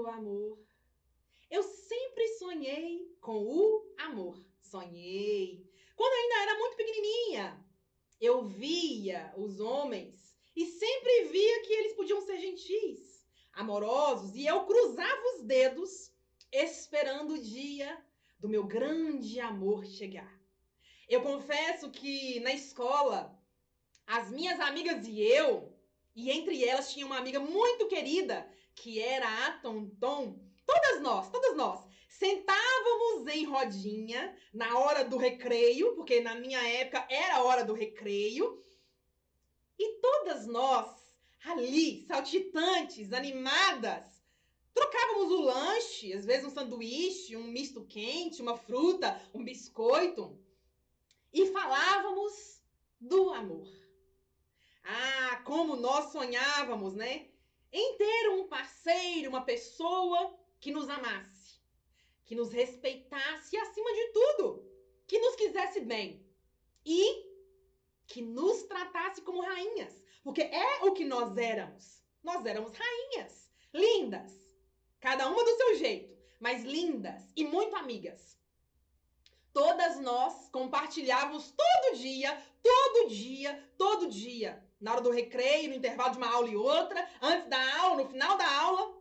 o amor. Eu sempre sonhei com o amor. Sonhei. Quando ainda era muito pequenininha, eu via os homens e sempre via que eles podiam ser gentis, amorosos, e eu cruzava os dedos esperando o dia do meu grande amor chegar. Eu confesso que na escola, as minhas amigas e eu, e entre elas tinha uma amiga muito querida, que era a Tonton, todas nós, todas nós, sentávamos em rodinha na hora do recreio, porque na minha época era a hora do recreio, e todas nós ali, saltitantes, animadas, Trocávamos o lanche, às vezes um sanduíche, um misto quente, uma fruta, um biscoito. E falávamos do amor. Ah, como nós sonhávamos, né? Em ter um parceiro, uma pessoa que nos amasse, que nos respeitasse e, acima de tudo, que nos quisesse bem e que nos tratasse como rainhas, porque é o que nós éramos. Nós éramos rainhas, lindas, cada uma do seu jeito, mas lindas e muito amigas. Todas nós compartilhávamos todo dia, todo dia, todo dia. Na hora do recreio, no intervalo de uma aula e outra, antes da aula, no final da aula,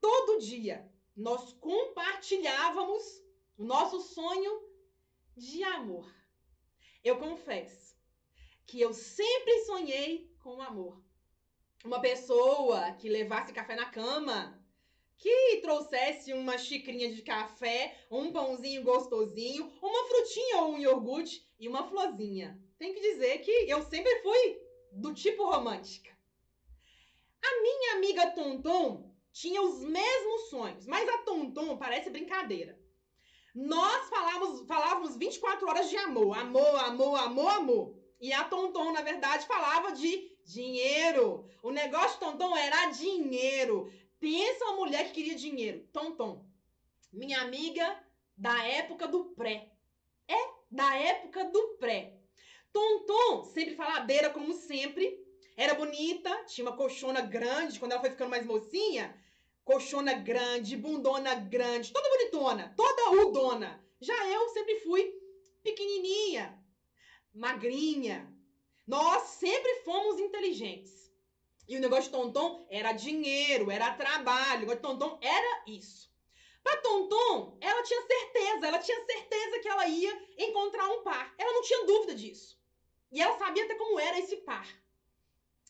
todo dia nós compartilhávamos o nosso sonho de amor. Eu confesso que eu sempre sonhei com amor. Uma pessoa que levasse café na cama, que trouxesse uma xicrinha de café, um pãozinho gostosinho, uma frutinha ou um iogurte e uma florzinha. Tem que dizer que eu sempre fui do tipo romântica. A minha amiga Tonton tinha os mesmos sonhos, mas a Tonton parece brincadeira. Nós falávamos, falávamos 24 horas de amor, amor, amor, amor, amor. E a Tonton, na verdade, falava de dinheiro. O negócio de Tonton era dinheiro. Pensa uma mulher que queria dinheiro. Tom. Minha amiga da época do pré. É, da época do pré. Tom, sempre faladeira, como sempre. Era bonita, tinha uma colchona grande. Quando ela foi ficando mais mocinha, colchona grande, bundona grande, toda bonitona, toda rudona. Já eu sempre fui pequenininha, magrinha. Nós sempre fomos inteligentes. E o negócio de Tonton era dinheiro, era trabalho. O negócio de Tonton era isso. Pra Tonton, ela tinha certeza, ela tinha certeza que ela ia encontrar um par. Ela não tinha dúvida disso. E ela sabia até como era esse par.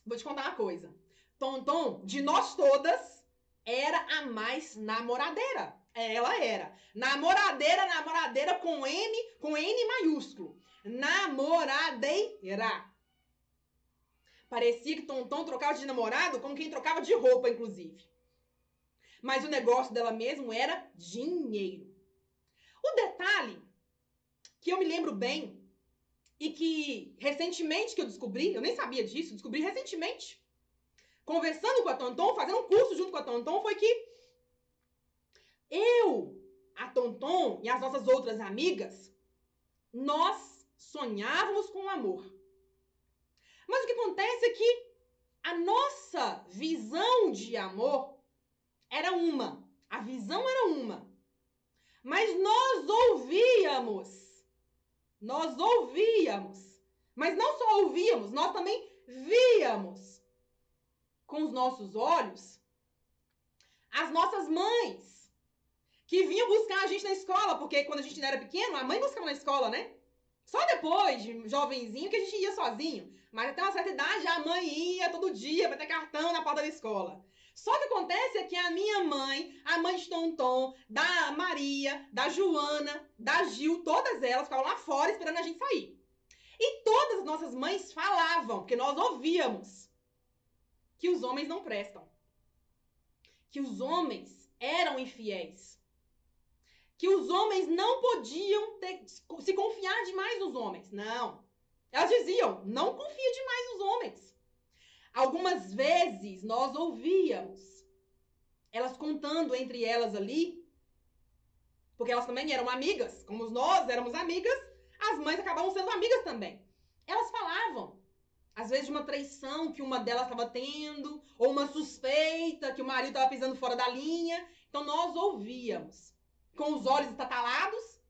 Vou te contar uma coisa. Tonton, de nós todas, era a mais namoradeira. Ela era. Namoradeira, namoradeira com M, com N maiúsculo. Namoradeira. Parecia que Tonton trocava de namorado como quem trocava de roupa, inclusive. Mas o negócio dela mesmo era dinheiro. O detalhe que eu me lembro bem e que recentemente que eu descobri, eu nem sabia disso, descobri recentemente, conversando com a Tonton, fazendo um curso junto com a Tonton, foi que eu, a Tonton e as nossas outras amigas, nós sonhávamos com o amor. Mas o que acontece é que a nossa visão de amor era uma. A visão era uma. Mas nós ouvíamos. Nós ouvíamos. Mas não só ouvíamos, nós também víamos com os nossos olhos as nossas mães que vinham buscar a gente na escola, porque quando a gente era pequeno, a mãe buscava na escola, né? Só depois, de jovenzinho, que a gente ia sozinho. Mas até uma certa idade, a mãe ia todo dia para ter cartão na porta da escola. Só que acontece é que a minha mãe, a mãe de Tonton, da Maria, da Joana, da Gil, todas elas ficavam lá fora esperando a gente sair. E todas as nossas mães falavam, porque nós ouvíamos, que os homens não prestam. Que os homens eram infiéis que os homens não podiam ter, se confiar demais nos homens. Não. Elas diziam: não confia demais nos homens. Algumas vezes nós ouvíamos elas contando entre elas ali, porque elas também eram amigas, como nós éramos amigas, as mães acabavam sendo amigas também. Elas falavam, às vezes, de uma traição que uma delas estava tendo, ou uma suspeita que o marido estava pisando fora da linha, Então nós ouvíamos com os olhos estatalados,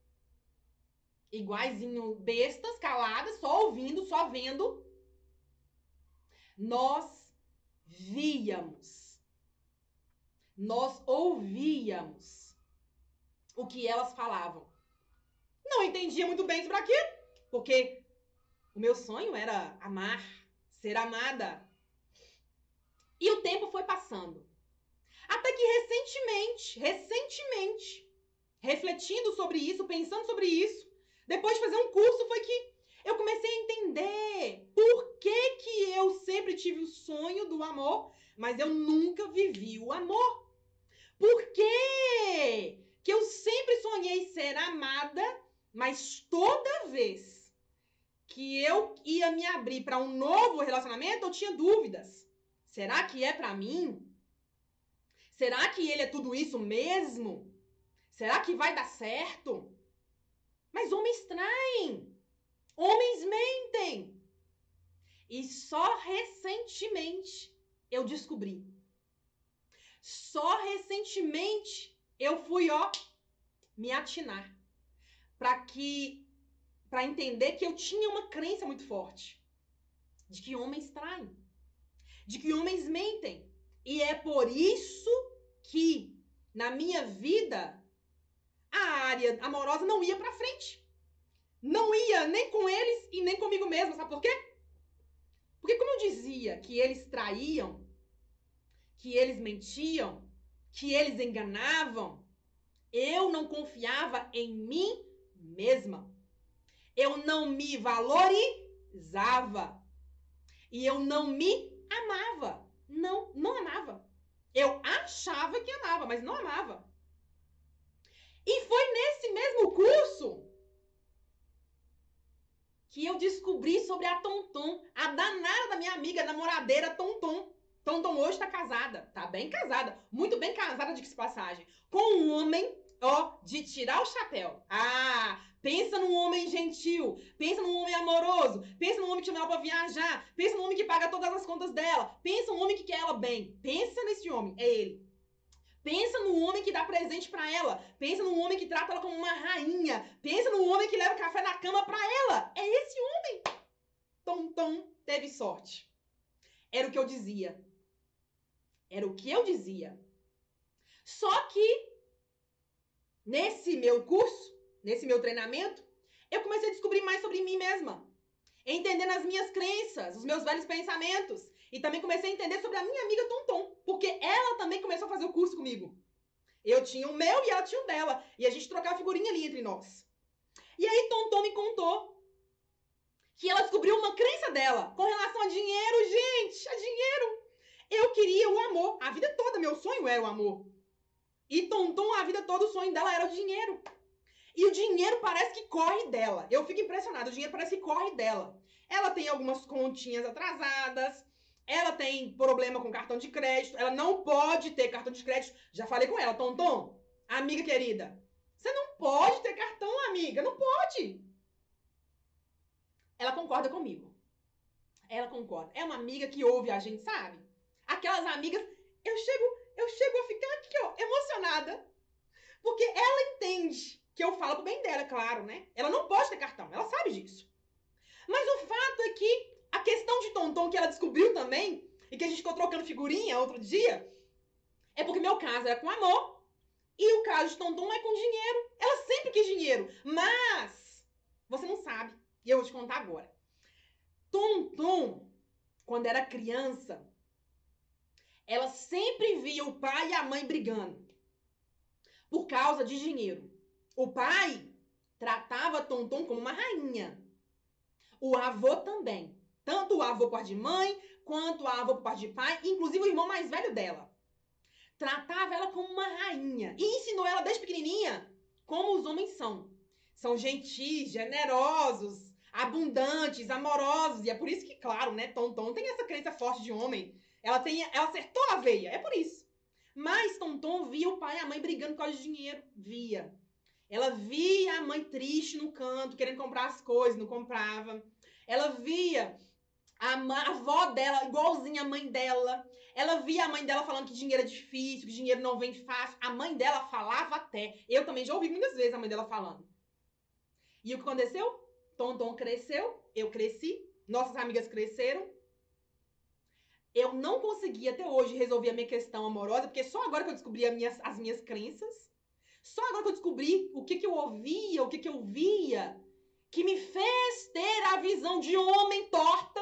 iguaizinho bestas, caladas, só ouvindo, só vendo. Nós víamos. Nós ouvíamos o que elas falavam. Não entendia muito bem sobre aquilo, porque o meu sonho era amar, ser amada. E o tempo foi passando. Até que recentemente, recentemente, refletindo sobre isso, pensando sobre isso, depois de fazer um curso, foi que eu comecei a entender por que, que eu sempre tive o sonho do amor, mas eu nunca vivi o amor. Por que, que eu sempre sonhei ser amada, mas toda vez que eu ia me abrir para um novo relacionamento, eu tinha dúvidas. Será que é para mim? Será que ele é tudo isso mesmo? Será que vai dar certo? Mas homens traem. Homens mentem. E só recentemente eu descobri. Só recentemente eu fui, ó, me atinar para que para entender que eu tinha uma crença muito forte de que homens traem, de que homens mentem. E é por isso que na minha vida a área amorosa não ia para frente. Não ia nem com eles e nem comigo mesma. Sabe por quê? Porque, como eu dizia que eles traíam, que eles mentiam, que eles enganavam, eu não confiava em mim mesma. Eu não me valorizava. E eu não me amava. Não, não amava. Eu achava que amava, mas não amava. E foi nesse mesmo curso que eu descobri sobre a Tonton, a danada da minha amiga, namoradeira Tonton. Tonton hoje tá casada, tá bem casada, muito bem casada de que passagem, com um homem, ó, de tirar o chapéu. Ah, pensa num homem gentil, pensa num homem amoroso, pensa num homem que chama ela pra viajar, pensa num homem que paga todas as contas dela, pensa num homem que quer ela bem. Pensa nesse homem, é ele. Pensa no homem que dá presente para ela. Pensa no homem que trata ela como uma rainha. Pensa no homem que leva café na cama para ela. É esse homem. Tom Tom teve sorte. Era o que eu dizia. Era o que eu dizia. Só que nesse meu curso, nesse meu treinamento, eu comecei a descobrir mais sobre mim mesma. Entendendo as minhas crenças, os meus velhos pensamentos. E também comecei a entender sobre a minha amiga Tonton, porque ela também começou a fazer o curso comigo. Eu tinha o meu e ela tinha o dela. E a gente trocava figurinha ali entre nós. E aí Tonton me contou que ela descobriu uma crença dela com relação a dinheiro, gente, a dinheiro. Eu queria o amor. A vida toda, meu sonho era o amor. E Tonton, a vida toda, o sonho dela era o dinheiro. E o dinheiro parece que corre dela. Eu fico impressionada. O dinheiro parece que corre dela. Ela tem algumas continhas atrasadas. Ela tem problema com cartão de crédito, ela não pode ter cartão de crédito. Já falei com ela, Tom, amiga querida, você não pode ter cartão, amiga, não pode. Ela concorda comigo. Ela concorda. É uma amiga que ouve a gente, sabe? Aquelas amigas, eu chego, eu chego a ficar aqui, ó, emocionada. Porque ela entende que eu falo pro bem dela, claro, né? Ela não pode ter cartão, ela sabe disso. Mas o fato é que a questão de Tonton que ela descobriu também, e que a gente ficou trocando figurinha outro dia, é porque meu caso era com amor e o caso de Tonton é com dinheiro. Ela sempre quis dinheiro, mas você não sabe, e eu vou te contar agora. Tonton, quando era criança, ela sempre via o pai e a mãe brigando por causa de dinheiro. O pai tratava Tonton como uma rainha. O avô também. Tanto o avô por parte de mãe, quanto a avô por parte de pai, inclusive o irmão mais velho dela. Tratava ela como uma rainha e ensinou ela desde pequenininha como os homens são. São gentis, generosos, abundantes, amorosos. E é por isso que, claro, né, Tonton tem essa crença forte de homem. Ela, tem, ela acertou a veia, é por isso. Mas Tonton via o pai e a mãe brigando por causa de dinheiro. Via. Ela via a mãe triste no canto, querendo comprar as coisas, não comprava. Ela via A, a avó dela, igualzinha a mãe dela. Ela via a mãe dela falando que dinheiro é difícil, que dinheiro não vem fácil. A mãe dela falava até. Eu também já ouvi muitas vezes a mãe dela falando. E o que aconteceu? Tonton cresceu, eu cresci, nossas amigas cresceram. Eu não consegui até hoje resolver a minha questão amorosa, porque só agora que eu descobri as minhas, as minhas crenças. Só agora que eu descobri o que, que eu ouvia, o que, que eu via, que me fez ter a visão de homem torta.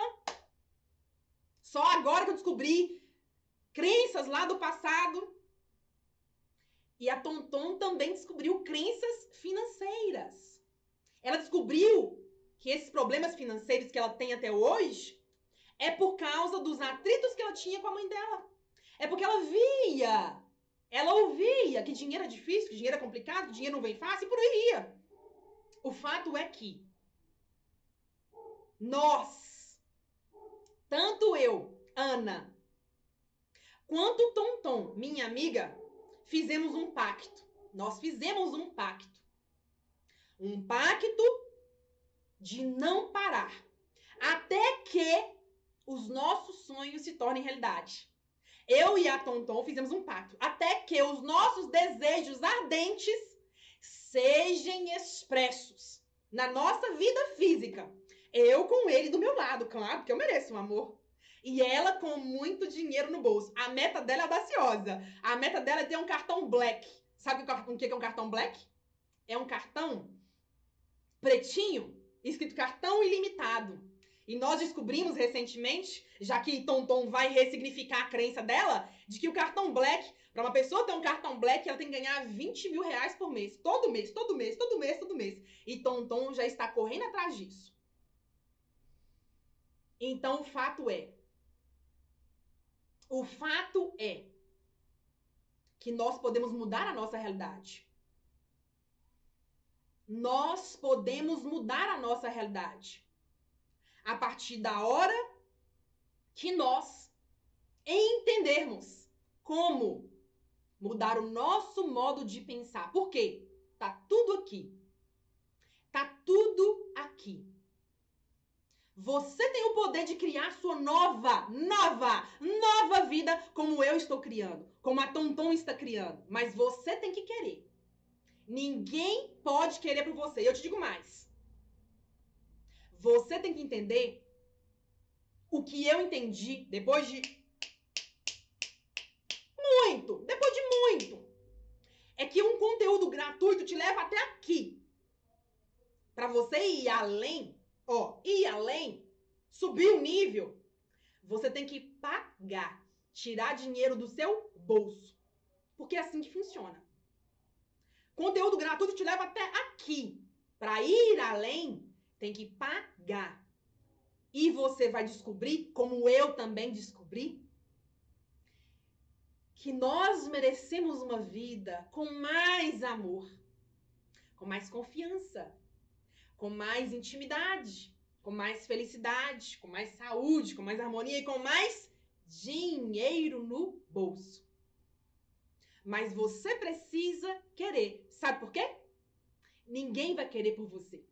Só agora que eu descobri crenças lá do passado. E a Tonton também descobriu crenças financeiras. Ela descobriu que esses problemas financeiros que ela tem até hoje é por causa dos atritos que ela tinha com a mãe dela. É porque ela via, ela ouvia que dinheiro é difícil, que dinheiro é complicado, que dinheiro não vem fácil e por aí ia. O fato é que nós, tanto eu, Ana, quanto Tonton, minha amiga, fizemos um pacto. Nós fizemos um pacto. Um pacto de não parar até que os nossos sonhos se tornem realidade. Eu e a Tonton fizemos um pacto até que os nossos desejos ardentes sejam expressos na nossa vida física. Eu com ele do meu lado, claro, porque eu mereço um amor. E ela com muito dinheiro no bolso. A meta dela é audaciosa. A meta dela é ter um cartão black. Sabe o que é um cartão black? É um cartão pretinho, escrito cartão ilimitado. E nós descobrimos recentemente, já que Tonton vai ressignificar a crença dela, de que o cartão black, para uma pessoa ter um cartão black, ela tem que ganhar 20 mil reais por mês. Todo mês, todo mês, todo mês, todo mês. E Tonton já está correndo atrás disso. Então o fato é. O fato é que nós podemos mudar a nossa realidade. Nós podemos mudar a nossa realidade a partir da hora que nós entendermos como mudar o nosso modo de pensar. Por quê? Tá tudo aqui. Tá tudo aqui. Você tem o poder de criar sua nova, nova, nova vida como eu estou criando, como a Tonton está criando. Mas você tem que querer. Ninguém pode querer por você. E eu te digo mais. Você tem que entender o que eu entendi depois de muito, depois de muito. É que um conteúdo gratuito te leva até aqui. Para você ir além, ó, ir além, subir o nível, você tem que pagar, tirar dinheiro do seu bolso. Porque é assim que funciona. Conteúdo gratuito te leva até aqui. Para ir além, tem que pagar. E você vai descobrir, como eu também descobri, que nós merecemos uma vida com mais amor, com mais confiança, com mais intimidade, com mais felicidade, com mais saúde, com mais harmonia e com mais dinheiro no bolso. Mas você precisa querer. Sabe por quê? Ninguém vai querer por você.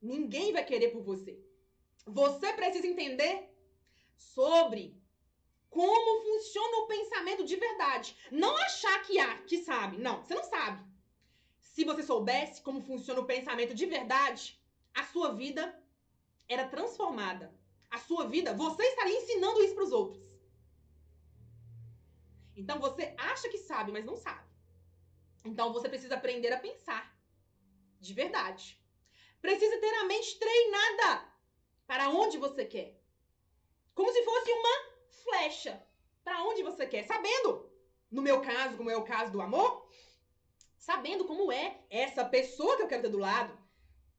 Ninguém vai querer por você. Você precisa entender sobre como funciona o pensamento de verdade. Não achar que há, que sabe. Não, você não sabe. Se você soubesse como funciona o pensamento de verdade, a sua vida era transformada. A sua vida, você estaria ensinando isso para os outros. Então você acha que sabe, mas não sabe. Então você precisa aprender a pensar de verdade. Precisa ter a mente treinada para onde você quer. Como se fosse uma flecha para onde você quer, sabendo, no meu caso, como é o caso do amor, sabendo como é essa pessoa que eu quero ter do lado,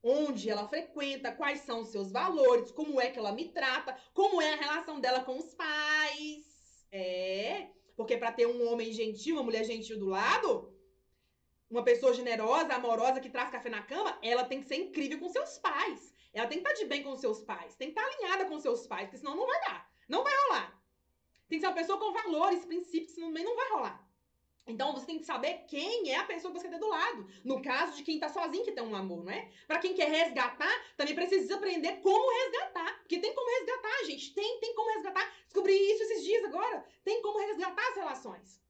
onde ela frequenta, quais são os seus valores, como é que ela me trata, como é a relação dela com os pais. É, porque para ter um homem gentil, uma mulher gentil do lado, uma pessoa generosa, amorosa, que traz café na cama, ela tem que ser incrível com seus pais. Ela tem que estar de bem com seus pais. Tem que estar alinhada com seus pais, porque senão não vai dar. Não vai rolar. Tem que ser uma pessoa com valores, princípios, senão também não vai rolar. Então você tem que saber quem é a pessoa que você ter do lado. No caso de quem tá sozinho que tem um amor, não é? Para quem quer resgatar, também precisa aprender como resgatar. Porque tem como resgatar, gente. Tem, tem como resgatar. Descobri isso esses dias agora. Tem como resgatar as relações.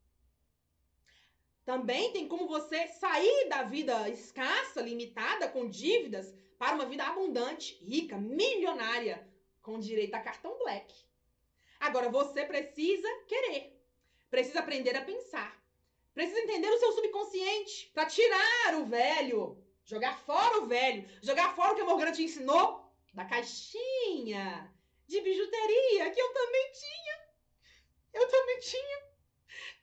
Também tem como você sair da vida escassa, limitada, com dívidas, para uma vida abundante, rica, milionária, com direito a cartão black. Agora você precisa querer. Precisa aprender a pensar Precisa entender o seu subconsciente para tirar o velho, jogar fora o velho, jogar fora o que a Morgana te ensinou da caixinha de bijuteria que eu também tinha. Eu também tinha.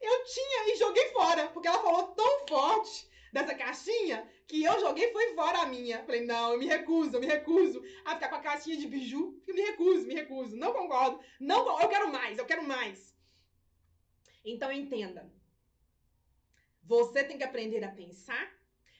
Eu tinha e joguei fora, porque ela falou tão forte dessa caixinha que eu joguei foi fora a minha. Falei, não, eu me recuso, eu me recuso a ficar com a caixinha de biju. Eu me recuso, me recuso. Não concordo. Não, eu quero mais, eu quero mais. Então entenda, você tem que aprender a pensar,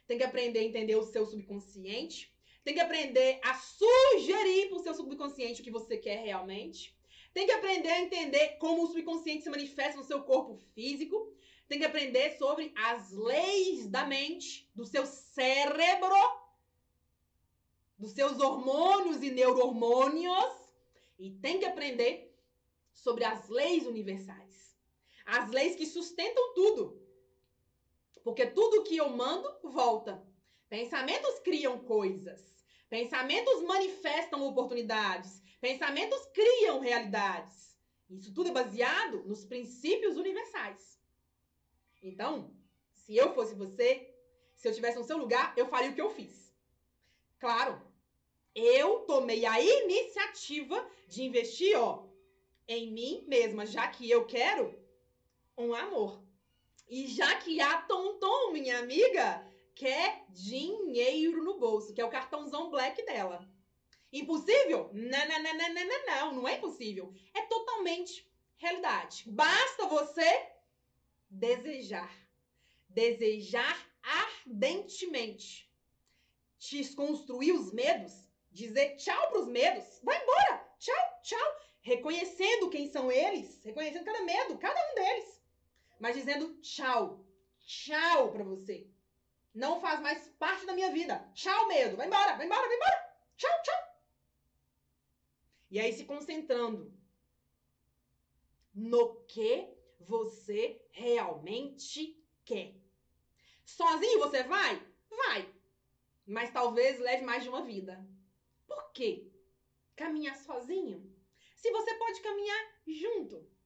tem que aprender a entender o seu subconsciente, tem que aprender a sugerir para o seu subconsciente o que você quer realmente. Tem que aprender a entender como o subconsciente se manifesta no seu corpo físico. Tem que aprender sobre as leis da mente, do seu cérebro, dos seus hormônios e neurohormônios. E tem que aprender sobre as leis universais. As leis que sustentam tudo. Porque tudo que eu mando volta. Pensamentos criam coisas. Pensamentos manifestam oportunidades. Pensamentos criam realidades. Isso tudo é baseado nos princípios universais. Então, se eu fosse você, se eu tivesse no seu lugar, eu faria o que eu fiz. Claro, eu tomei a iniciativa de investir, ó, em mim mesma, já que eu quero um amor. E já que a Tonton, minha amiga, quer dinheiro no bolso, que é o cartãozão black dela. Impossível? Não, não, não, não, não, não, não é impossível. É totalmente realidade. Basta você desejar. Desejar ardentemente. Desconstruir os medos. Dizer tchau para os medos. Vai embora. Tchau, tchau. Reconhecendo quem são eles. Reconhecendo cada medo, cada um deles mas dizendo tchau. Tchau para você. Não faz mais parte da minha vida. Tchau, medo. Vai embora, vai embora, vai embora. Tchau, tchau. E aí se concentrando no que você realmente quer. Sozinho você vai? Vai. Mas talvez leve mais de uma vida. Por quê? Caminhar sozinho? Se você pode caminhar junto.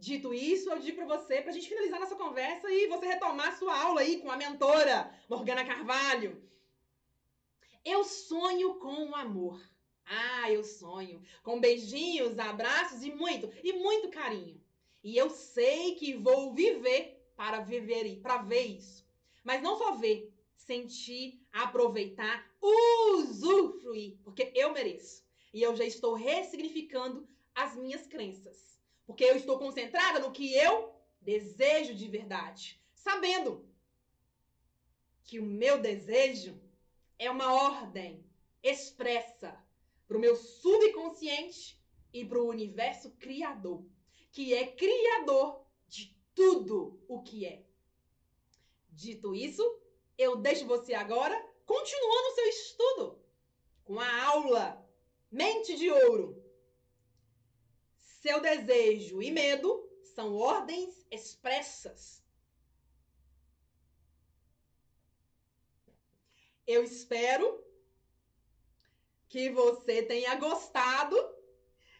Dito isso, eu digo para você, para a gente finalizar nossa conversa e você retomar sua aula aí com a mentora Morgana Carvalho. Eu sonho com o amor. Ah, eu sonho. Com beijinhos, abraços e muito, e muito carinho. E eu sei que vou viver para viver, para ver isso. Mas não só ver, sentir, aproveitar, usufruir, porque eu mereço. E eu já estou ressignificando as minhas crenças. Porque eu estou concentrada no que eu desejo de verdade, sabendo que o meu desejo é uma ordem expressa para o meu subconsciente e para o universo criador, que é criador de tudo o que é. Dito isso, eu deixo você agora continuando o seu estudo com a aula Mente de Ouro seu desejo e medo são ordens expressas. Eu espero que você tenha gostado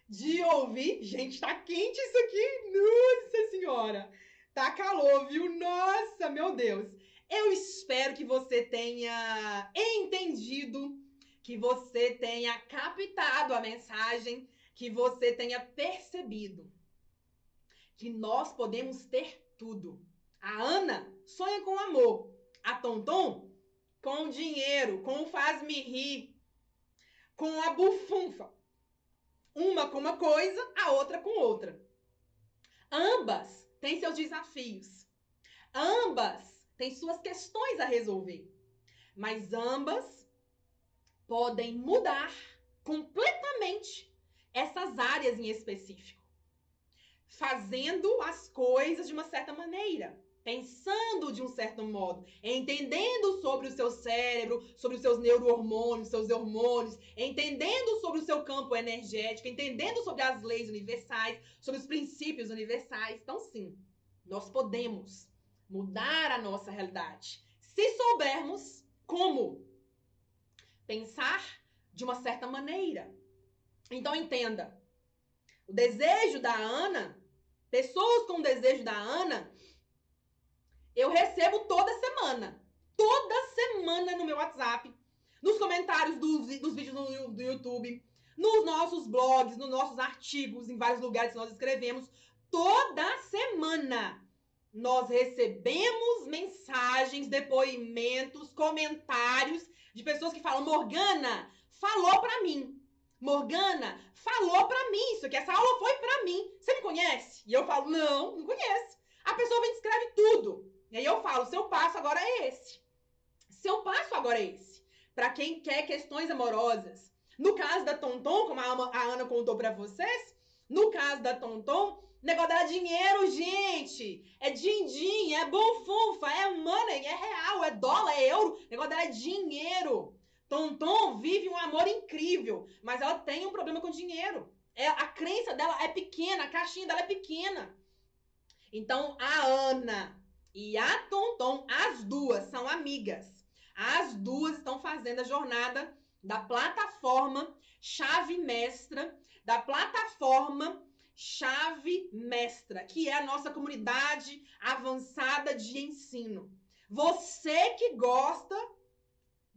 de ouvir. Gente, tá quente isso aqui. Nossa Senhora. Tá calor, viu? Nossa, meu Deus. Eu espero que você tenha entendido, que você tenha captado a mensagem que você tenha percebido que nós podemos ter tudo. A Ana sonha com amor. A Tonton com dinheiro, com o faz-me rir, com a bufunfa. Uma com uma coisa, a outra com outra. Ambas têm seus desafios. Ambas têm suas questões a resolver. Mas ambas podem mudar completamente essas áreas em específico, fazendo as coisas de uma certa maneira. pensando de um certo modo, entendendo sobre o seu cérebro, sobre os seus neurohormônios, seus hormônios, entendendo sobre o seu campo energético, entendendo sobre as leis universais, sobre os princípios universais. Então, sim, nós podemos mudar a nossa realidade se soubermos como pensar de uma certa maneira. Então, entenda: o desejo da Ana, pessoas com o desejo da Ana, eu recebo toda semana. Toda semana no meu WhatsApp, nos comentários dos, dos vídeos no, do YouTube, nos nossos blogs, nos nossos artigos, em vários lugares que nós escrevemos. Toda semana nós recebemos mensagens, depoimentos, comentários de pessoas que falam: Morgana, falou pra mim. Morgana, falou pra mim isso aqui. Essa aula foi pra mim. Você me conhece? E eu falo: Não, não conheço. A pessoa vem e escreve tudo. E aí eu falo, seu passo agora é esse. Seu passo agora é esse. Para quem quer questões amorosas. No caso da Tonton, como a Ana contou para vocês, no caso da Tonton, negócio dela é dinheiro, gente. É din-din, é bonfunfa, é money, é real, é dólar, é euro. Negócio dela é dinheiro. Tonton vive um amor incrível, mas ela tem um problema com dinheiro. É, a crença dela é pequena, a caixinha dela é pequena. Então, a Ana, e a Tonton, as duas são amigas. As duas estão fazendo a jornada da plataforma Chave Mestra, da plataforma Chave Mestra, que é a nossa comunidade avançada de ensino. Você que gosta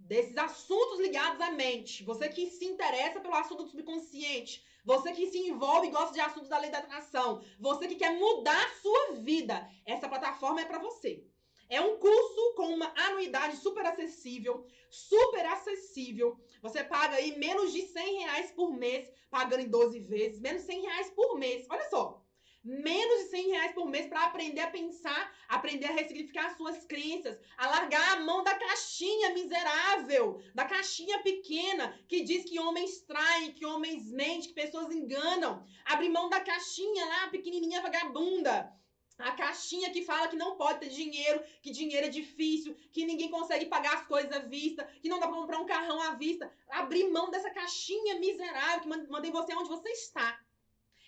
desses assuntos ligados à mente, você que se interessa pelo assunto do subconsciente, você que se envolve e gosta de assuntos da lei da atração. Você que quer mudar a sua vida. Essa plataforma é para você. É um curso com uma anuidade super acessível, super acessível. Você paga aí menos de 100 reais por mês, pagando em 12 vezes, menos de 100 reais por mês. Olha só, menos de 100 reais por mês para aprender a pensar, aprender a ressignificar suas crenças, a largar a mão da caixinha miserável, da caixinha pequena que diz que homens traem, que homens mentem, que pessoas enganam. Abrir mão da caixinha lá, pequenininha vagabunda. A caixinha que fala que não pode ter dinheiro, que dinheiro é difícil, que ninguém consegue pagar as coisas à vista, que não dá pra comprar um carrão à vista. Abrir mão dessa caixinha miserável que mantém você onde você está.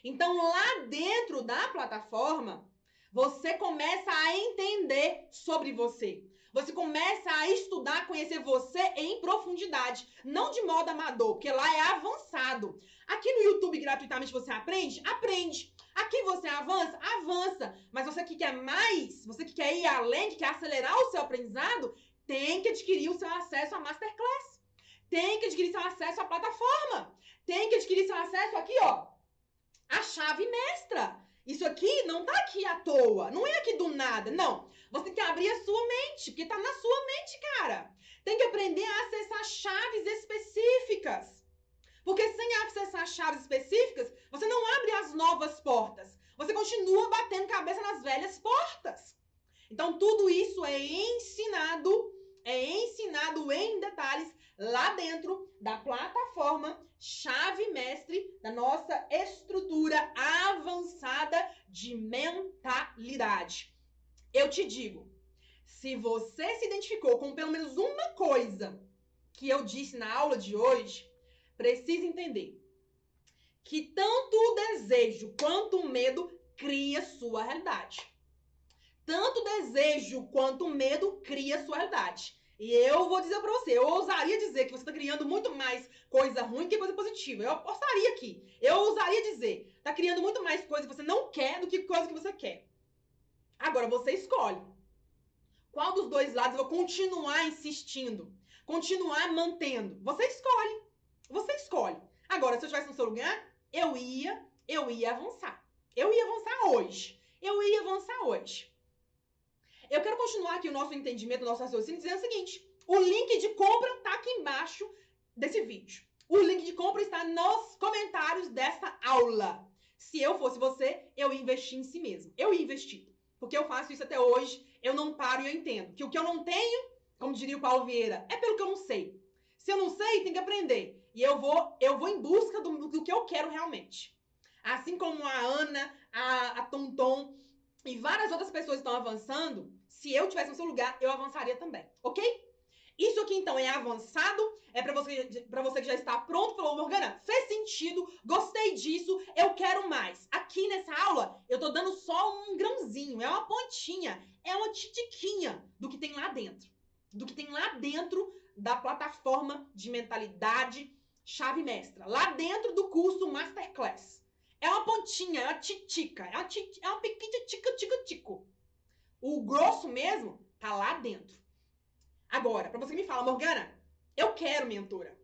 Então, lá dentro da plataforma, você começa a entender sobre você. Você começa a estudar, conhecer você em profundidade, não de modo amador, porque lá é avançado. Aqui no YouTube gratuitamente você aprende? Aprende. Aqui você avança? Avança. Mas você que quer mais, você que quer ir além, que quer acelerar o seu aprendizado, tem que adquirir o seu acesso à Masterclass. Tem que adquirir seu acesso à plataforma. Tem que adquirir seu acesso aqui, ó, a chave mestra. Isso aqui não tá aqui à toa, não é aqui do nada, não. Você tem que abrir a sua mente, porque tá na sua mente, cara. Tem que aprender a acessar chaves específicas. Porque sem acessar chaves específicas, você não abre as novas portas. Você continua batendo cabeça nas velhas portas. Então, tudo isso é ensinado, é ensinado em detalhes lá dentro da plataforma chave mestre da nossa estrutura avançada de mentalidade. Eu te digo, se você se identificou com pelo menos uma coisa que eu disse na aula de hoje, precisa entender que tanto o desejo quanto o medo cria sua realidade. Tanto o desejo quanto o medo cria sua realidade. E eu vou dizer para você, eu ousaria dizer que você está criando muito mais coisa ruim que coisa positiva. Eu apostaria aqui. Eu ousaria dizer, está criando muito mais coisa que você não quer do que coisa que você quer. Agora você escolhe. Qual dos dois lados eu vou continuar insistindo? Continuar mantendo? Você escolhe. Você escolhe. Agora, se eu estivesse no seu lugar, eu ia, eu ia avançar. Eu ia avançar hoje. Eu ia avançar hoje. Eu quero continuar aqui o nosso entendimento, o nosso raciocínio, dizendo o seguinte: o link de compra está aqui embaixo desse vídeo. O link de compra está nos comentários dessa aula. Se eu fosse você, eu ia investir em si mesmo. Eu ia investir. Porque eu faço isso até hoje, eu não paro e eu entendo. Que o que eu não tenho, como diria o Paulo Vieira, é pelo que eu não sei. Se eu não sei, tem que aprender. E eu vou, eu vou em busca do, do que eu quero realmente. Assim como a Ana, a, a Tonton, e várias outras pessoas estão avançando, se eu tivesse no seu lugar, eu avançaria também, ok? Isso aqui, então, é avançado, é para você, pra você que já está pronto, falou, Morgana, fez sentido, gostei disso, eu quero mais. Aqui nessa aula, eu tô dando só um grãozinho, é uma pontinha, é uma titiquinha do que tem lá dentro. Do que tem lá dentro da plataforma de mentalidade chave mestra. Lá dentro do curso Masterclass. É uma pontinha, é uma titica, é uma, é uma pequena tica, tica, tico. O grosso mesmo tá lá dentro. Agora, para você que me fala, Morgana, eu quero mentora,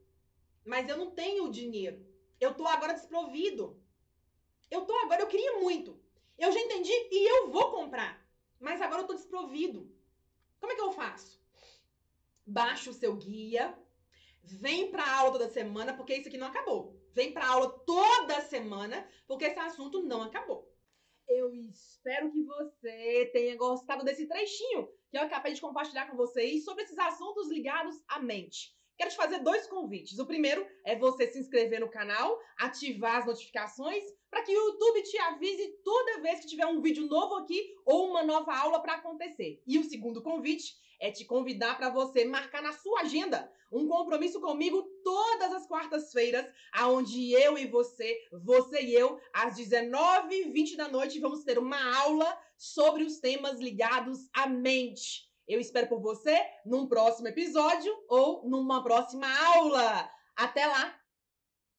mas eu não tenho dinheiro. Eu tô agora desprovido. Eu tô agora, eu queria muito. Eu já entendi e eu vou comprar. Mas agora eu tô desprovido. Como é que eu faço? Baixa o seu guia, vem pra aula toda semana, porque isso aqui não acabou. Vem pra aula toda semana, porque esse assunto não acabou. Eu espero que você tenha gostado desse trechinho que eu acabei de compartilhar com vocês sobre esses assuntos ligados à mente. Quero te fazer dois convites. O primeiro é você se inscrever no canal, ativar as notificações para que o YouTube te avise toda vez que tiver um vídeo novo aqui ou uma nova aula para acontecer. E o segundo convite é te convidar para você marcar na sua agenda um compromisso comigo todas as quartas-feiras, aonde eu e você, você e eu, às 19h20 da noite, vamos ter uma aula sobre os temas ligados à mente. Eu espero por você num próximo episódio ou numa próxima aula. Até lá!